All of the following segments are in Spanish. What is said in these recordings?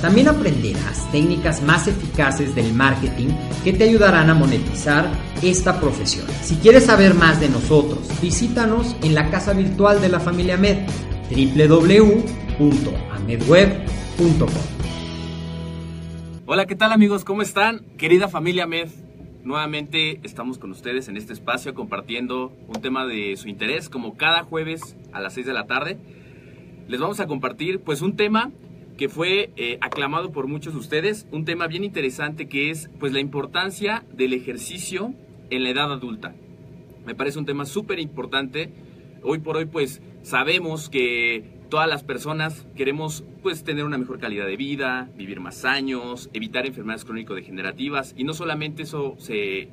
También aprenderás técnicas más eficaces del marketing que te ayudarán a monetizar esta profesión. Si quieres saber más de nosotros, visítanos en la casa virtual de la familia Med, www.amedweb.com. Hola, ¿qué tal amigos? ¿Cómo están? Querida familia MED, nuevamente estamos con ustedes en este espacio compartiendo un tema de su interés, como cada jueves a las 6 de la tarde. Les vamos a compartir pues un tema que fue eh, aclamado por muchos de ustedes, un tema bien interesante que es pues la importancia del ejercicio en la edad adulta. Me parece un tema súper importante. Hoy por hoy pues sabemos que todas las personas queremos pues tener una mejor calidad de vida, vivir más años, evitar enfermedades crónico-degenerativas y no solamente eso se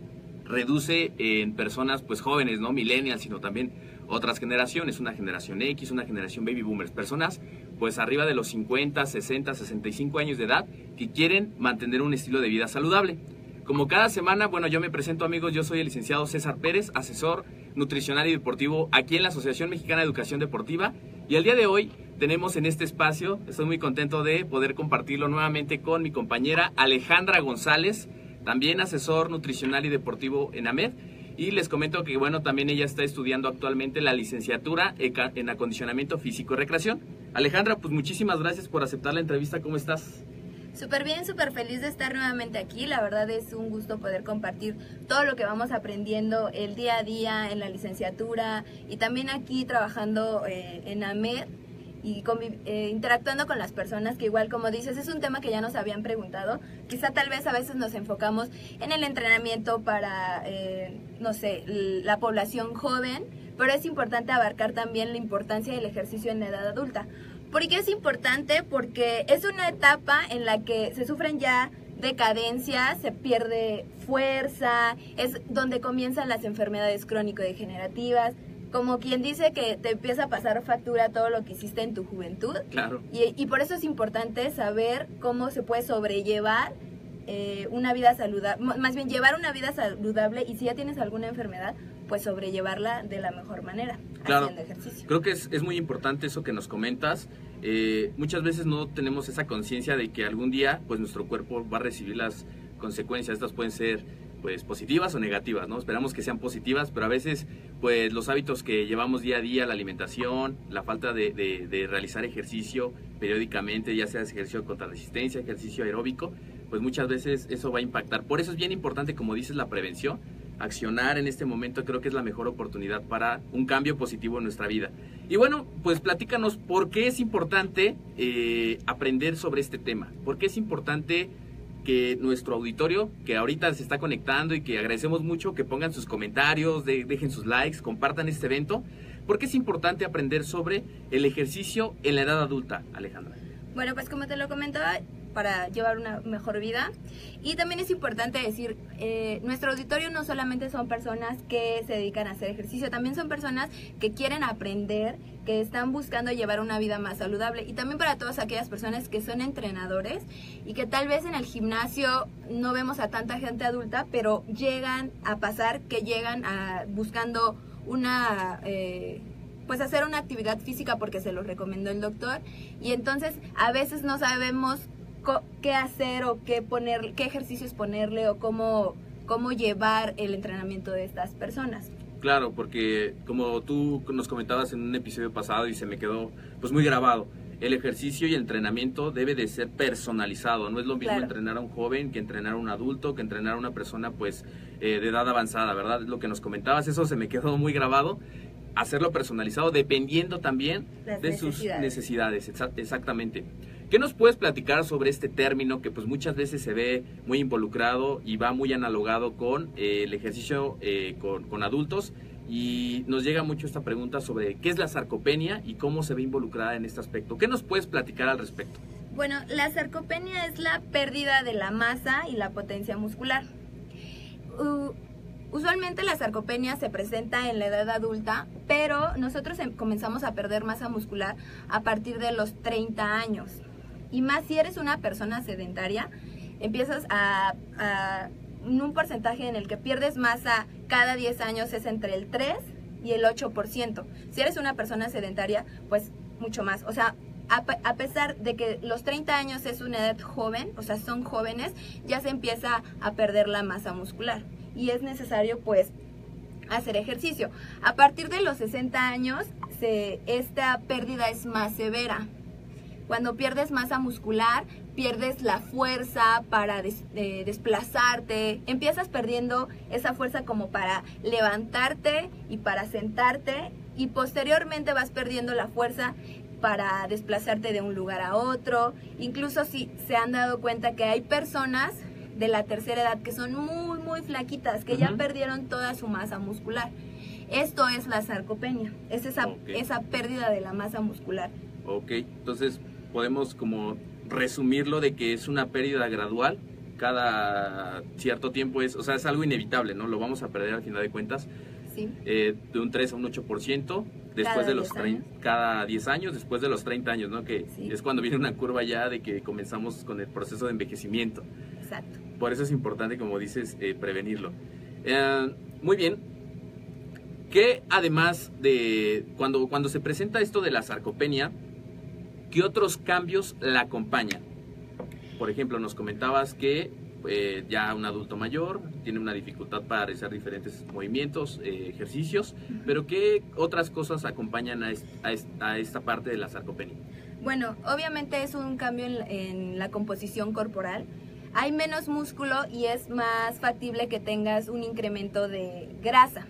reduce en personas pues jóvenes, no millennials, sino también otras generaciones, una generación X, una generación baby boomers, personas pues arriba de los 50, 60, 65 años de edad que quieren mantener un estilo de vida saludable. Como cada semana, bueno, yo me presento amigos, yo soy el licenciado César Pérez, asesor nutricional y deportivo aquí en la Asociación Mexicana de Educación Deportiva y el día de hoy tenemos en este espacio, estoy muy contento de poder compartirlo nuevamente con mi compañera Alejandra González, también asesor nutricional y deportivo en AMED. Y les comento que, bueno, también ella está estudiando actualmente la licenciatura en acondicionamiento físico y recreación. Alejandra, pues muchísimas gracias por aceptar la entrevista. ¿Cómo estás? Súper bien, súper feliz de estar nuevamente aquí. La verdad es un gusto poder compartir todo lo que vamos aprendiendo el día a día en la licenciatura y también aquí trabajando eh, en AMED y eh, interactuando con las personas que igual como dices es un tema que ya nos habían preguntado quizá tal vez a veces nos enfocamos en el entrenamiento para eh, no sé la población joven pero es importante abarcar también la importancia del ejercicio en la edad adulta ¿Por qué es importante? Porque es una etapa en la que se sufren ya decadencias, se pierde fuerza, es donde comienzan las enfermedades crónico-degenerativas, como quien dice que te empieza a pasar factura todo lo que hiciste en tu juventud. Claro. Y, y por eso es importante saber cómo se puede sobrellevar eh, una vida saludable, más bien llevar una vida saludable y si ya tienes alguna enfermedad, pues sobrellevarla de la mejor manera, claro. Creo que es, es, muy importante eso que nos comentas. Eh, muchas veces no tenemos esa conciencia de que algún día pues nuestro cuerpo va a recibir las consecuencias. Estas pueden ser pues positivas o negativas, ¿no? Esperamos que sean positivas, pero a veces pues los hábitos que llevamos día a día, la alimentación, la falta de, de, de realizar ejercicio periódicamente, ya sea ejercicio contra resistencia, ejercicio aeróbico, pues muchas veces eso va a impactar. Por eso es bien importante, como dices, la prevención. Accionar en este momento creo que es la mejor oportunidad para un cambio positivo en nuestra vida. Y bueno, pues platícanos por qué es importante eh, aprender sobre este tema. ¿Por qué es importante que nuestro auditorio, que ahorita se está conectando y que agradecemos mucho, que pongan sus comentarios, dejen sus likes, compartan este evento. ¿Por qué es importante aprender sobre el ejercicio en la edad adulta, Alejandra? Bueno, pues como te lo comentaba, para llevar una mejor vida. Y también es importante decir, eh, nuestro auditorio no solamente son personas que se dedican a hacer ejercicio, también son personas que quieren aprender, que están buscando llevar una vida más saludable. Y también para todas aquellas personas que son entrenadores y que tal vez en el gimnasio no vemos a tanta gente adulta, pero llegan a pasar que llegan a, buscando una... Eh, pues hacer una actividad física porque se lo recomendó el doctor y entonces a veces no sabemos qué hacer o qué poner, qué ejercicios ponerle o cómo, cómo llevar el entrenamiento de estas personas. claro, porque como tú nos comentabas en un episodio pasado y se me quedó pues muy grabado, el ejercicio y el entrenamiento debe de ser personalizado. No es lo mismo Claro. entrenar a un joven que entrenar a un adulto, que entrenar a una persona pues eh, de edad avanzada, ¿verdad? Es lo que nos comentabas, eso se me quedó muy grabado. Hacerlo personalizado dependiendo también Las de sus necesidades. necesidades, exa- exactamente. ¿Qué nos puedes platicar sobre este término que pues muchas veces se ve muy involucrado y va muy analogado con eh, el ejercicio eh, con, adultos? Y nos llega mucho esta pregunta sobre qué es la sarcopenia y cómo se ve involucrada en este aspecto. ¿Qué nos puedes platicar al respecto? Bueno, la sarcopenia es la pérdida de la masa y la potencia muscular. Usualmente la sarcopenia se presenta en la edad adulta, pero nosotros em- comenzamos a perder masa muscular a partir de los 30 años. Y más si eres una persona sedentaria, empiezas a, a- un porcentaje en el que pierdes masa cada 10 años es entre el 3 y el 8%. Si eres una persona sedentaria, pues mucho más. O sea, a, a pesar de que los 30 años es una edad joven, o sea, son jóvenes, ya se empieza a perder la masa muscular. Y es necesario, pues, hacer ejercicio. A partir de los 60 años, se, esta pérdida es más severa. Cuando pierdes masa muscular, pierdes la fuerza para des- eh, desplazarte, empiezas perdiendo esa fuerza como para levantarte y para sentarte y posteriormente vas perdiendo la fuerza para desplazarte de un lugar a otro. Incluso si se han dado cuenta que hay personas de la tercera edad que son muy, muy flaquitas, que ya perdieron toda su masa muscular. Esto es la sarcopenia, es esa, esa pérdida de la masa muscular. Ok, entonces podemos como resumirlo de que es una pérdida gradual cada cierto tiempo es, o sea, es algo inevitable, ¿no? Lo vamos a perder al final de cuentas ¿sí? eh, de un 3 a un 8% después Cada de los 10 trein- años. cada 10 años, después de los 30 años, ¿no? Que Sí. es cuando viene una curva ya de que comenzamos con el proceso de envejecimiento. Exacto. Por eso es importante, como dices, eh, prevenirlo. Eh, muy bien. ¿Qué además de cuando, cuando se presenta esto de la sarcopenia, qué otros cambios la acompañan? Por ejemplo, nos comentabas que eh, ya un adulto mayor tiene una dificultad para realizar diferentes movimientos, eh, ejercicios, pero ¿qué otras cosas acompañan a, est- a est- a esta parte de la sarcopenia? Bueno, obviamente es un cambio en la composición corporal. Hay menos músculo y es más factible que tengas un incremento de grasa.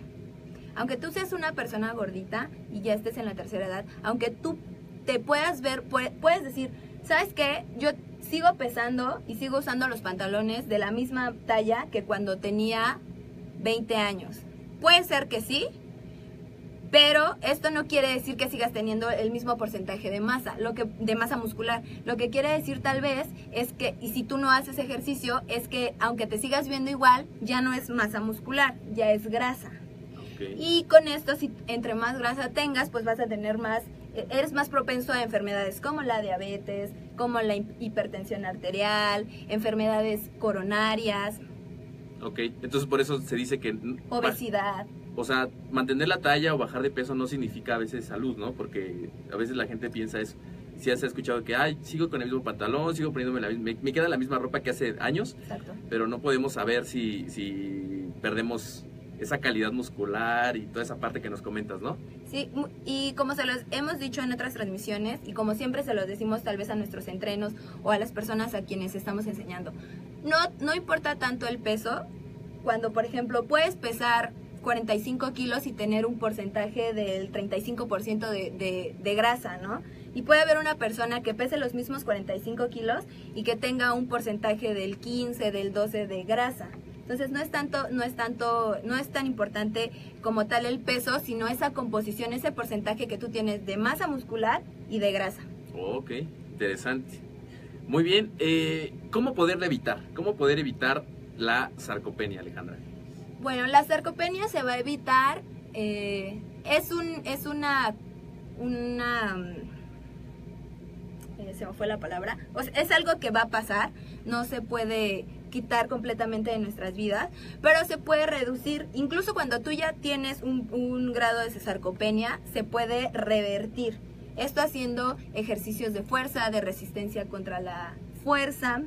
Aunque tú seas una persona gordita y ya estés en la tercera edad, aunque tú te puedas ver, pue- puedes decir, ¿sabes qué? Yo sigo pesando y sigo usando los pantalones de la misma talla que cuando tenía 20 años. Puede ser que sí, pero esto no quiere decir que sigas teniendo el mismo porcentaje de masa, lo que de masa muscular. Lo que quiere decir tal vez es que y si tú no haces ejercicio es que aunque te sigas viendo igual, ya no es masa muscular, ya es grasa. Y con esto si entre más grasa tengas, pues vas a tener más eres más propenso a enfermedades como la diabetes, como la hi- hipertensión arterial, enfermedades coronarias, Ok, entonces por eso se dice que... obesidad. O sea, mantener la talla o bajar de peso no significa a veces salud, ¿no? Porque a veces la gente piensa eso. Si has escuchado que, ay, sigo con el mismo pantalón, sigo poniéndome la misma, me, me queda la misma ropa que hace años, Exacto. pero no podemos saber si, si perdemos esa calidad muscular y toda esa parte que nos comentas, ¿no? Sí, y como se los hemos dicho en otras transmisiones y como siempre se los decimos tal vez a nuestros entrenos o a las personas a quienes estamos enseñando, no, no importa tanto el peso, cuando por ejemplo puedes pesar 45 kilos y tener un porcentaje del 35% de, de, de grasa, ¿no? Y puede haber una persona que pese los mismos 45 kilos y que tenga un porcentaje del 15, del 12 de grasa. Entonces no es tanto, no es tanto, no es tan importante como tal el peso, sino esa composición, ese porcentaje que tú tienes de masa muscular y de grasa. Ok, interesante. Muy bien, eh, ¿cómo poder evitar? ¿Cómo poder evitar la sarcopenia, Alejandra? Bueno, la sarcopenia se va a evitar, eh, es un, es una, una, mm, eh, se me fue la palabra, o sea, es algo que va a pasar, no se puede quitar completamente de nuestras vidas, pero se puede reducir, incluso cuando tú ya tienes un, un grado de sarcopenia, se puede revertir. Esto haciendo ejercicios de fuerza, de resistencia contra la fuerza,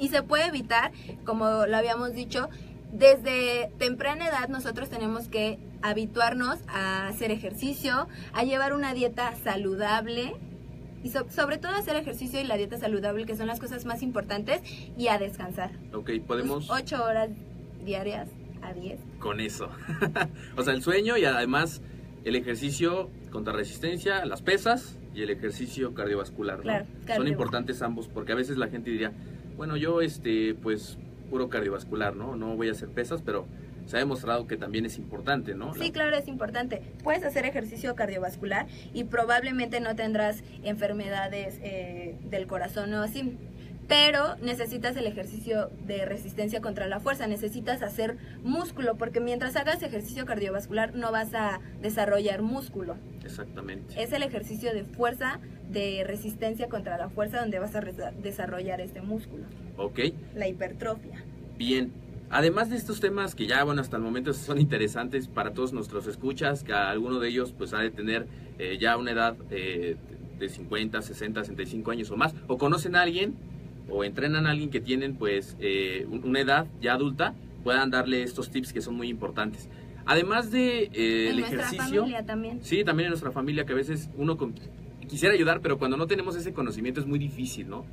y se puede evitar, como lo habíamos dicho, desde temprana edad nosotros tenemos que habituarnos a hacer ejercicio, a llevar una dieta saludable y sobre todo hacer ejercicio y la dieta saludable, que son las cosas más importantes, y a descansar. Ok, podemos... Ocho horas diarias a diez. Con eso. o sea, el sueño y además el ejercicio contra resistencia, las pesas y el ejercicio cardiovascular. Son importantes ambos porque a veces la gente diría, bueno, yo este, pues puro cardiovascular, ¿no? No voy a hacer pesas, pero se ha demostrado que también es importante, ¿no? Sí, claro, es importante. Puedes hacer ejercicio cardiovascular y probablemente no tendrás enfermedades eh, del corazón o así. Pero necesitas el ejercicio de resistencia contra la fuerza, necesitas hacer músculo, porque mientras hagas ejercicio cardiovascular no vas a desarrollar músculo. Exactamente. Es el ejercicio de fuerza, de resistencia contra la fuerza, donde vas a desarrollar este músculo. Ok. La hipertrofia. Bien, Además de estos temas que ya, bueno, hasta el momento son interesantes para todos nuestros escuchas, que alguno de ellos pues ha de tener eh, ya una edad eh, de 50, 60, 65 años o más, o conocen a alguien o entrenan a alguien que tienen pues eh, una edad ya adulta, puedan darle estos tips que son muy importantes. Además de el ejercicio, familia también. sí, también en nuestra familia que a veces uno quisiera ayudar, pero cuando no tenemos ese conocimiento es muy difícil, ¿no?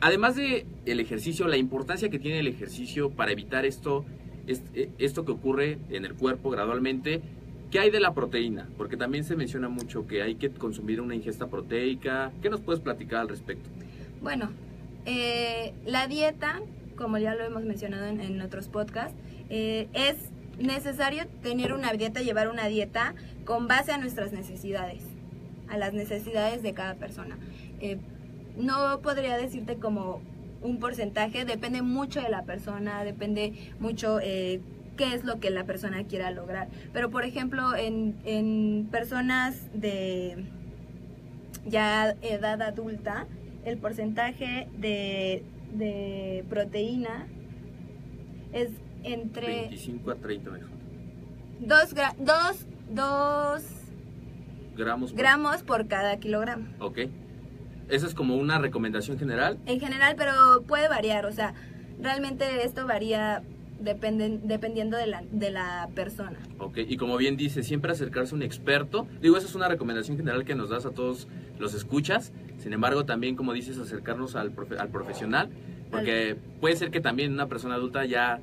Además de el ejercicio, la importancia que tiene el ejercicio para evitar esto, eh, esto que ocurre en el cuerpo gradualmente, ¿qué hay de la proteína? Porque también se menciona mucho que hay que consumir una ingesta proteica. ¿Qué nos puedes platicar al respecto? Bueno, eh, la dieta, como ya lo hemos mencionado en, otros podcasts, eh, es necesario tener una dieta, llevar una dieta con base a nuestras necesidades, a las necesidades de cada persona no podría decirte como un porcentaje, depende mucho de la persona, depende mucho eh, qué es lo que la persona quiera lograr. Pero por ejemplo, en, en personas de ya edad adulta, el porcentaje de, de proteína es entre... 25 a 30 mejor. 2 dos, dos gramos, gramos por cada kilogramo. Ok. ¿Esa es como una recomendación general? En general, pero puede variar, o sea, realmente esto varía dependen, dependiendo de la, de la persona. Ok, y como bien dice, siempre acercarse a un experto. Digo, esa es una recomendación general que nos das a todos los escuchas. Sin embargo, también, como dices, acercarnos al, al profesional, porque puede ser que también una persona adulta ya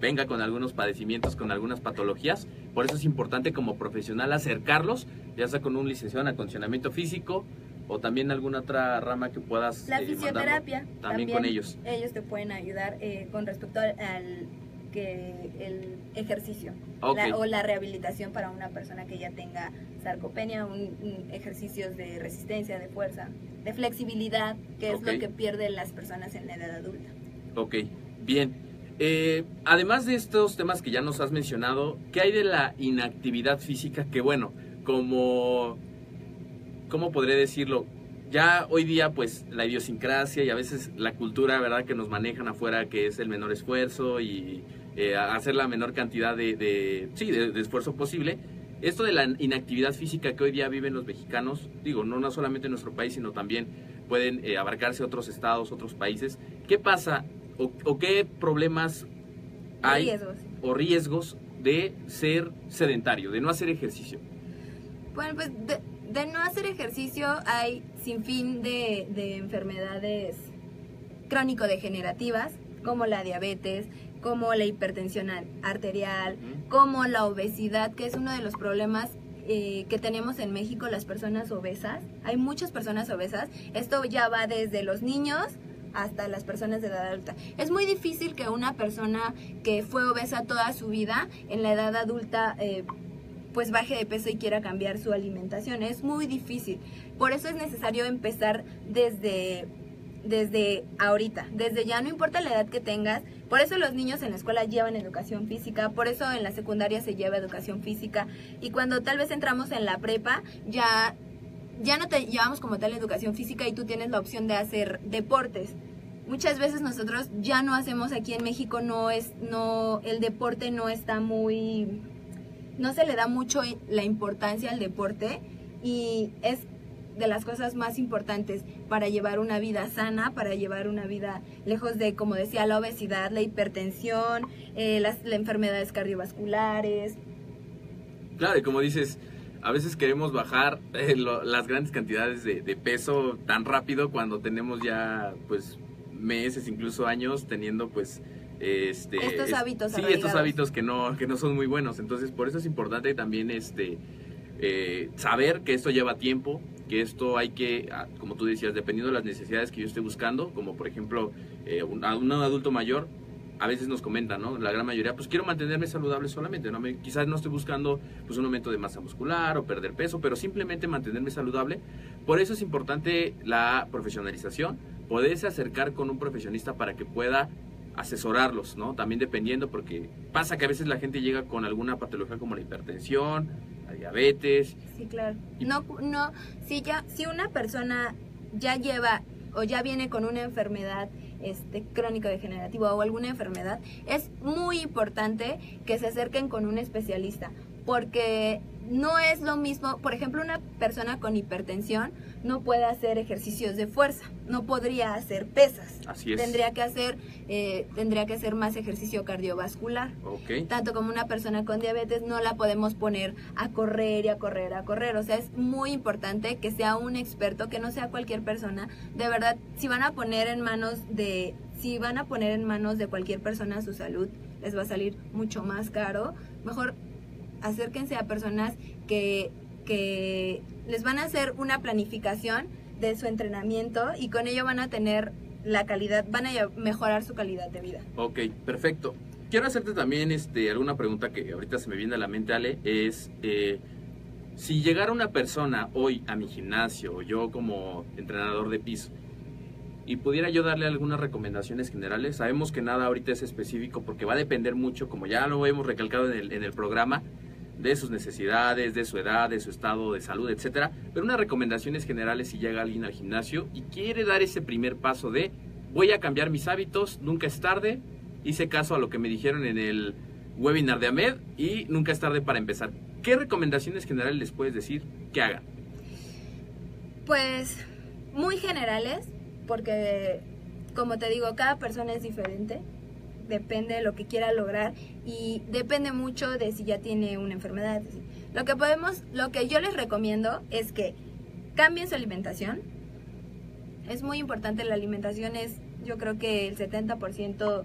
venga con algunos padecimientos, con algunas patologías. Por eso es importante como profesional acercarlos, ya sea con un licenciado en acondicionamiento físico, o también alguna otra rama que puedas la eh, fisioterapia también, con ellos. ellos te pueden ayudar eh, con respecto al, que el ejercicio o la rehabilitación para una persona que ya tenga sarcopenia un, ejercicios de resistencia de fuerza de flexibilidad que es lo que pierden las personas en la edad adulta. Ok, bien. Eh, además de estos temas que ya nos has mencionado, ¿qué hay de la inactividad física? Que bueno, como ¿cómo podré decirlo? Ya hoy día, pues, la idiosincrasia y a veces la cultura, ¿verdad?, que nos manejan afuera, que es el menor esfuerzo y eh, hacer la menor cantidad de, sí, de, esfuerzo posible. Esto de la inactividad física que hoy día viven los mexicanos, digo, no, no solamente en nuestro país, sino también pueden eh, abarcarse otros estados, otros países. ¿Qué pasa o, qué problemas hay o riesgos de ser sedentario, de no hacer ejercicio? Bueno, pues de no hacer ejercicio hay sin fin de, enfermedades crónico-degenerativas, como la diabetes, como la hipertensión arterial, como la obesidad, que es uno de los problemas eh, que tenemos en México, las personas obesas. Hay muchas personas obesas. Esto ya va desde los niños hasta las personas de edad adulta. Es muy difícil que una persona que fue obesa toda su vida, en la edad adulta, eh, pues baje de peso y quiera cambiar su alimentación. Es muy difícil. Por eso es necesario empezar desde desde ahorita, desde ya, no importa la edad que tengas, por eso los niños en la escuela llevan educación física, por eso en la secundaria se lleva educación física y cuando tal vez entramos en la prepa ya ya no te llevamos como tal educación física y tú tienes la opción de hacer deportes. Muchas veces nosotros ya no hacemos aquí en México no es no el deporte no está muy no se le da mucho la importancia al deporte y es de las cosas más importantes para llevar una vida sana, para llevar una vida lejos de, como decía, la obesidad, la hipertensión, eh, las, las enfermedades cardiovasculares. Claro, y como dices, a veces queremos bajar eh, lo- las grandes cantidades de, de peso tan rápido cuando tenemos ya pues meses, incluso años teniendo pues este Estos hábitos sí, estos hábitos que no que no son muy buenos. Entonces, por eso es importante también este eh, saber que esto lleva tiempo, que esto hay que, ah, como tú decías, dependiendo de las necesidades que yo esté buscando, como por ejemplo eh, un, a un adulto mayor, a veces nos comentan, ¿no? La gran mayoría, pues quiero mantenerme saludable solamente, ¿no? Me- quizás no estoy buscando pues un aumento de masa muscular o perder peso, pero simplemente mantenerme saludable. Por eso es importante la profesionalización, poderse acercar con un profesionista para que pueda asesorarlos, ¿no? También dependiendo, porque pasa que a veces la gente llega con alguna patología como la hipertensión, la diabetes, Sí, claro. No, no, si ya, si una persona ya lleva o ya viene con una enfermedad este, crónico-degenerativa o alguna enfermedad, es muy importante que se acerquen con un especialista, porque no es lo mismo, por ejemplo, una persona con hipertensión no puede hacer ejercicios de fuerza, no podría hacer pesas, así es. tendría que hacer, eh, tendría que hacer más ejercicio cardiovascular Ok. tanto como una persona con diabetes no la podemos poner a correr y a correr, a correr. O sea, es muy importante que sea un experto, que no sea cualquier persona. De verdad, si van a poner en manos de, si van a poner en manos de cualquier persona su salud, les va a salir mucho más caro. Mejor acérquense a personas que, que les van a hacer una planificación de su entrenamiento y con ello van a tener la calidad, van a mejorar su calidad de vida. Ok, perfecto. Quiero hacerte también este, alguna pregunta que ahorita se me viene a la mente, Ale, es eh, si llegara una persona hoy a mi gimnasio, yo como entrenador de piso, y pudiera yo darle algunas recomendaciones generales, sabemos que nada ahorita es específico porque va a depender mucho, como ya lo hemos recalcado en el, en el programa, de sus necesidades, de su edad, de su estado de salud, etcétera. Pero unas recomendaciones generales si llega alguien al gimnasio y quiere dar ese primer paso de voy a cambiar mis hábitos, nunca es tarde. Hice caso a lo que me dijeron en el webinar de Ahmed y nunca es tarde para empezar. ¿Qué recomendaciones generales les puedes decir que hagan? Pues muy generales, porque como te digo, cada persona es diferente, depende de lo que quiera lograr y depende mucho de si ya tiene una enfermedad. Lo que podemos, lo que yo les recomiendo es que cambien su alimentación. Es muy importante la alimentación, es yo creo que el 70%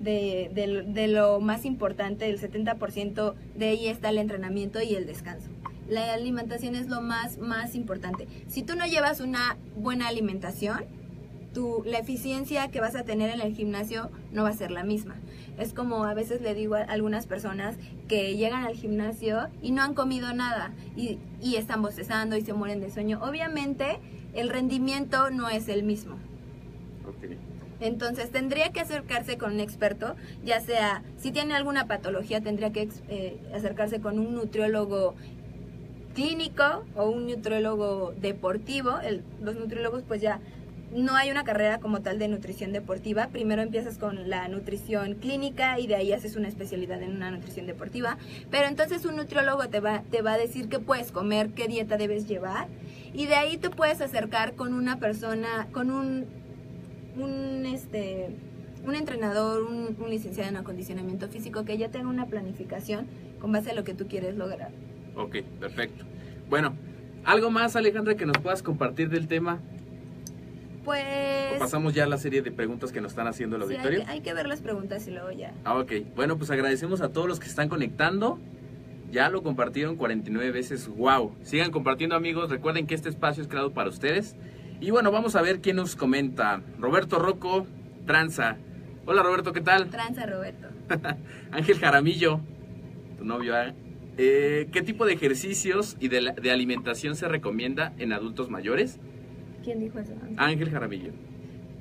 de, de, de lo más importante, el 70% de ahí está el entrenamiento y el descanso. La alimentación es lo más, más importante. Si tú no llevas una buena alimentación, tu, la eficiencia que vas a tener en el gimnasio no va a ser la misma. Es como a veces le digo a algunas personas que llegan al gimnasio y no han comido nada y, y están bostezando y se mueren de sueño. Obviamente el rendimiento no es el mismo. Okay. Entonces tendría que acercarse con un experto, ya sea si tiene alguna patología, tendría que eh, acercarse con un nutriólogo clínico o un nutriólogo deportivo. El, los nutriólogos pues ya no hay una carrera como tal de nutrición deportiva. Primero empiezas con la nutrición clínica y de ahí haces una especialidad en una nutrición deportiva. Pero entonces un nutriólogo te va, te va a decir qué puedes comer, qué dieta debes llevar. Y de ahí te puedes acercar con una persona, con un, un, este, un entrenador, un, un licenciado en acondicionamiento físico que ya tenga una planificación con base a lo que tú quieres lograr. Ok, perfecto. Bueno, ¿algo más Alejandra que nos puedas compartir del tema? Pues... ¿O pasamos ya a la serie de preguntas que nos están haciendo el sí, auditorio. hay, que, hay que ver las preguntas y luego ya. Ah, ok. Bueno, pues agradecemos a todos los que están conectando. Ya lo compartieron 49 veces. ¡Wow! Sigan compartiendo, amigos. Recuerden que este espacio es creado para ustedes. Y bueno, vamos a ver quién nos comenta. Roberto Rocco, Tranza. Hola, Roberto, ¿qué tal? Tranza, Roberto. Ángel Jaramillo, tu novio. Eh, ¿Qué tipo de ejercicios y de, la, de, alimentación se recomienda en adultos mayores? ¿Quién dijo eso? Ángel? Jaramillo.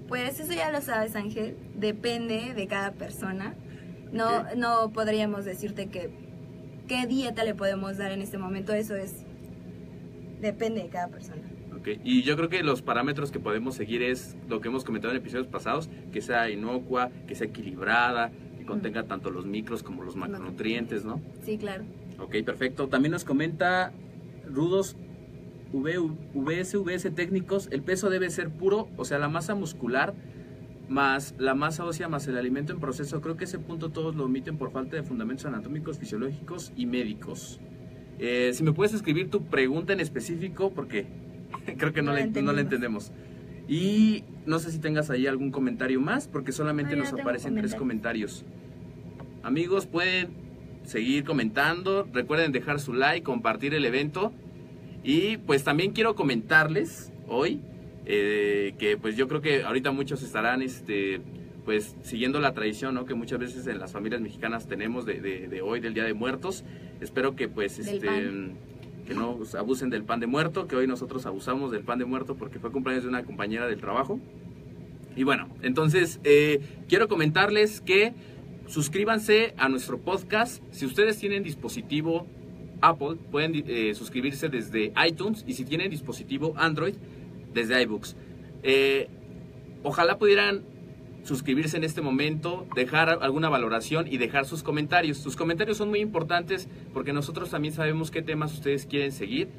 Pues eso ya lo sabes, Ángel. Depende de cada persona. No, okay. no podríamos decirte que qué dieta le podemos dar en este momento. Eso es depende de cada persona. Okay. Y yo creo que los parámetros que podemos seguir es lo que hemos comentado en episodios pasados, que sea inocua, que sea equilibrada, que contenga mm. tanto los micros como los macronutrientes, ¿no? Sí, claro. Ok, perfecto. También nos comenta Rudos VSVS técnicos, el peso debe ser puro, o sea, la masa muscular más la masa ósea más el alimento en proceso. Creo que ese punto todos lo omiten por falta de fundamentos anatómicos, fisiológicos y médicos. Eh, si me puedes escribir tu pregunta en específico, porque creo que no, la, no la entendemos. Y no sé si tengas ahí algún comentario más, porque solamente nos aparecen tres comentarios. Amigos, pueden seguir comentando, recuerden dejar su like, compartir el evento. Y pues también quiero comentarles hoy eh, que pues yo creo que ahorita muchos estarán este pues siguiendo la tradición ¿no? que muchas veces en las familias mexicanas tenemos de, de, hoy del Día de Muertos. Espero que pues este que no abusen del pan de muerto, que hoy nosotros abusamos del pan de muerto porque fue cumpleaños de una compañera del trabajo. Y bueno, entonces eh, quiero comentarles que suscríbanse a nuestro podcast. Si ustedes tienen dispositivo Apple, pueden eh, suscribirse desde iTunes y si tienen dispositivo Android, desde iBooks. Eh, ojalá pudieran suscribirse en este momento, dejar alguna valoración y dejar sus comentarios. Sus comentarios son muy importantes porque nosotros también sabemos qué temas ustedes quieren seguir,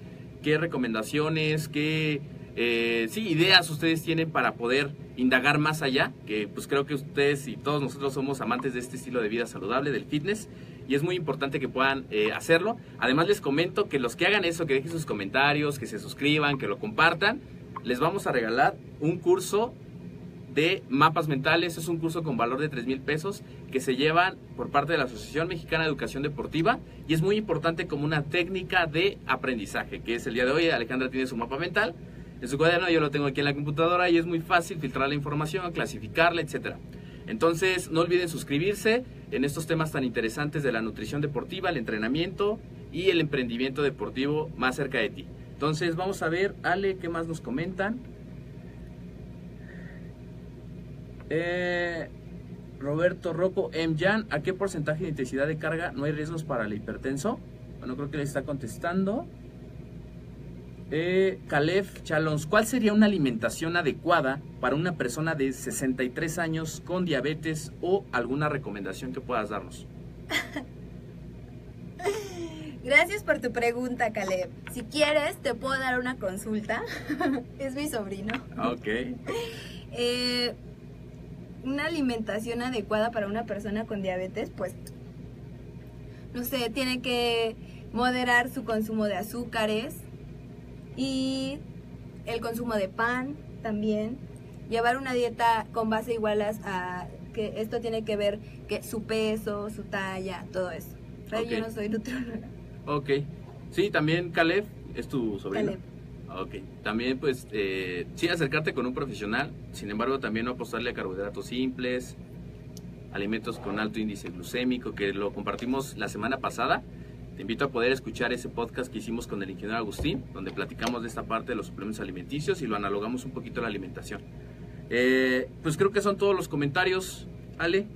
qué recomendaciones, qué eh, sí, ideas ustedes tienen para poder indagar más allá, que pues creo que ustedes y todos nosotros somos amantes de este estilo de vida saludable, del fitness, y es muy importante que puedan eh, hacerlo. Además les comento que los que hagan eso, que dejen sus comentarios, que se suscriban, que lo compartan, les vamos a regalar un curso de mapas mentales. Es un curso con valor de 3 mil pesos que se llevan por parte de la Asociación Mexicana de Educación Deportiva y es muy importante como una técnica de aprendizaje, que es el día de hoy. Alejandra tiene su mapa mental en su cuaderno, yo lo tengo aquí en la computadora y es muy fácil filtrar la información, clasificarla, etc. Entonces, no olviden suscribirse en estos temas tan interesantes de la nutrición deportiva, el entrenamiento y el emprendimiento deportivo más cerca de ti. Entonces vamos a ver, Ale, ¿qué más nos comentan? Eh, Roberto Rocco M. Jan, ¿a qué porcentaje de intensidad de carga no hay riesgos para el hipertenso? Bueno, creo que le está contestando. Eh, Calef Chalons, ¿cuál sería una alimentación adecuada para una persona de 63 años con diabetes o alguna recomendación que puedas darnos? Gracias por tu pregunta, Caleb. Si quieres, te puedo dar una consulta. es mi sobrino. Ok. Eh, una alimentación adecuada para una persona con diabetes, pues, no sé, tiene que moderar su consumo de azúcares y el consumo de pan también. Llevar una dieta con base igual a, que esto tiene que ver que su peso, su talla, todo eso. Yo no soy nutrióloga. Ok. Sí, también Caleb es tu sobrino. Caleb. Ok. También, pues, eh, sí, acercarte con un profesional. Sin embargo, también no apostarle a carbohidratos simples, alimentos con alto índice glucémico, que lo compartimos la semana pasada. Invito a poder escuchar ese podcast que hicimos con el ingeniero Agustín, donde platicamos de esta parte de los suplementos alimenticios y lo analogamos un poquito a la alimentación. Eh, pues creo que son todos los comentarios, Ale.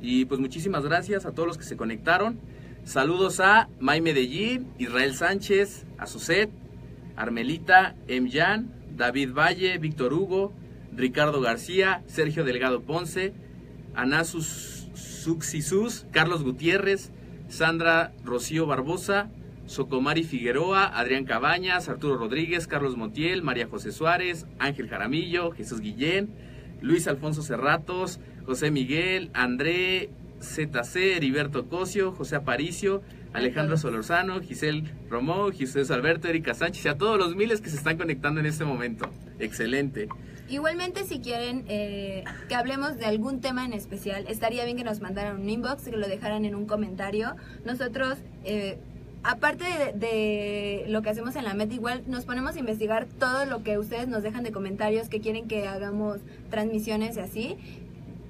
Y pues muchísimas gracias a todos los que se conectaron. Saludos a May Medellín, Israel Sánchez, Azucet, Armelita, Emjan, David Valle, Víctor Hugo, Ricardo García, Sergio Delgado Ponce, Anasus Suxisus, Carlos Gutiérrez, Sandra Rocío Barbosa, Socomari Figueroa, Adrián Cabañas, Arturo Rodríguez, Carlos Montiel, María José Suárez, Ángel Jaramillo, Jesús Guillén, Luis Alfonso Cerratos, José Miguel, André ZC, Heriberto Cosio, José Aparicio, Alejandro Solorzano, Giselle Romó, Jesús Alberto, Erika Sánchez y a todos los miles que se están conectando en este momento. Excelente. Igualmente, si quieren eh, que hablemos de algún tema en especial, estaría bien que nos mandaran un inbox, que lo dejaran en un comentario. Nosotros, eh, aparte de, de, lo que hacemos en la MET, igual nos ponemos a investigar todo lo que ustedes nos dejan de comentarios, que quieren que hagamos transmisiones y así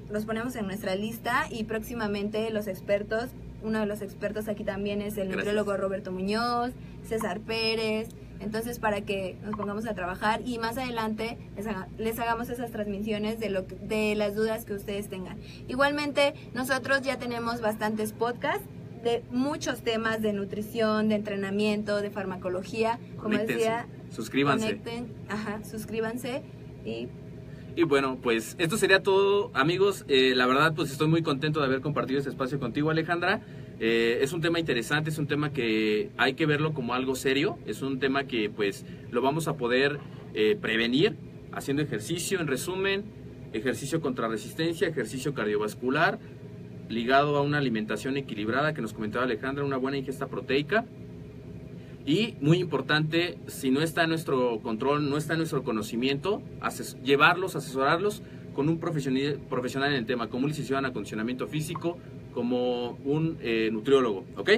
los ponemos en nuestra lista y próximamente los expertos, uno de los expertos aquí también es el nutriólogo Roberto Muñoz, César Pérez, entonces para que nos pongamos a trabajar y más adelante les, hagamos esas transmisiones de, lo de las dudas que ustedes tengan. Igualmente nosotros ya tenemos bastantes podcasts de muchos temas de nutrición, de entrenamiento, de farmacología, como decía. Suscríbanse. Conecten, ajá, suscríbanse y y bueno, pues esto sería todo, amigos. Eh, la verdad, pues estoy muy contento de haber compartido este espacio contigo, Alejandra. Eh, es un tema interesante, es un tema que hay que verlo como algo serio, es un tema que pues lo vamos a poder eh, prevenir haciendo ejercicio, en resumen, ejercicio contra resistencia, ejercicio cardiovascular, ligado a una alimentación equilibrada que nos comentaba Alejandra, una buena ingesta proteica. Y muy importante, si no está en nuestro control, no está en nuestro conocimiento, llevarlos, asesorarlos con un profesional, en el tema, como licenciado en acondicionamiento físico, como un eh, nutriólogo, ¿ok?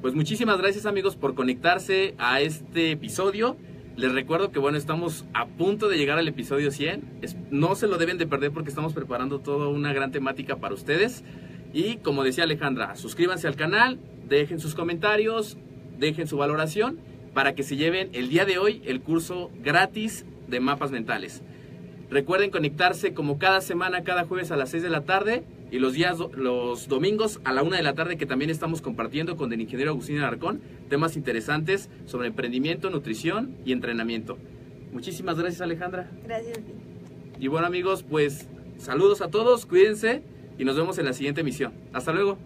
Pues muchísimas gracias amigos por conectarse a este episodio. Les recuerdo que bueno, estamos a punto de llegar al episodio 100. no se lo deben de perder porque estamos preparando toda una gran temática para ustedes. Y como decía Alejandra, suscríbanse al canal, dejen sus comentarios, dejen su valoración para que se lleven el día de hoy el curso gratis de mapas mentales. Recuerden conectarse como cada semana, cada jueves a las 6 de la tarde y los días, los domingos a la 1 de la tarde que también estamos compartiendo con el ingeniero Agustín Alarcón temas interesantes sobre emprendimiento, nutrición y entrenamiento. Muchísimas gracias Alejandra. Gracias. Y bueno amigos, pues saludos a todos, cuídense y nos vemos en la siguiente emisión. Hasta luego.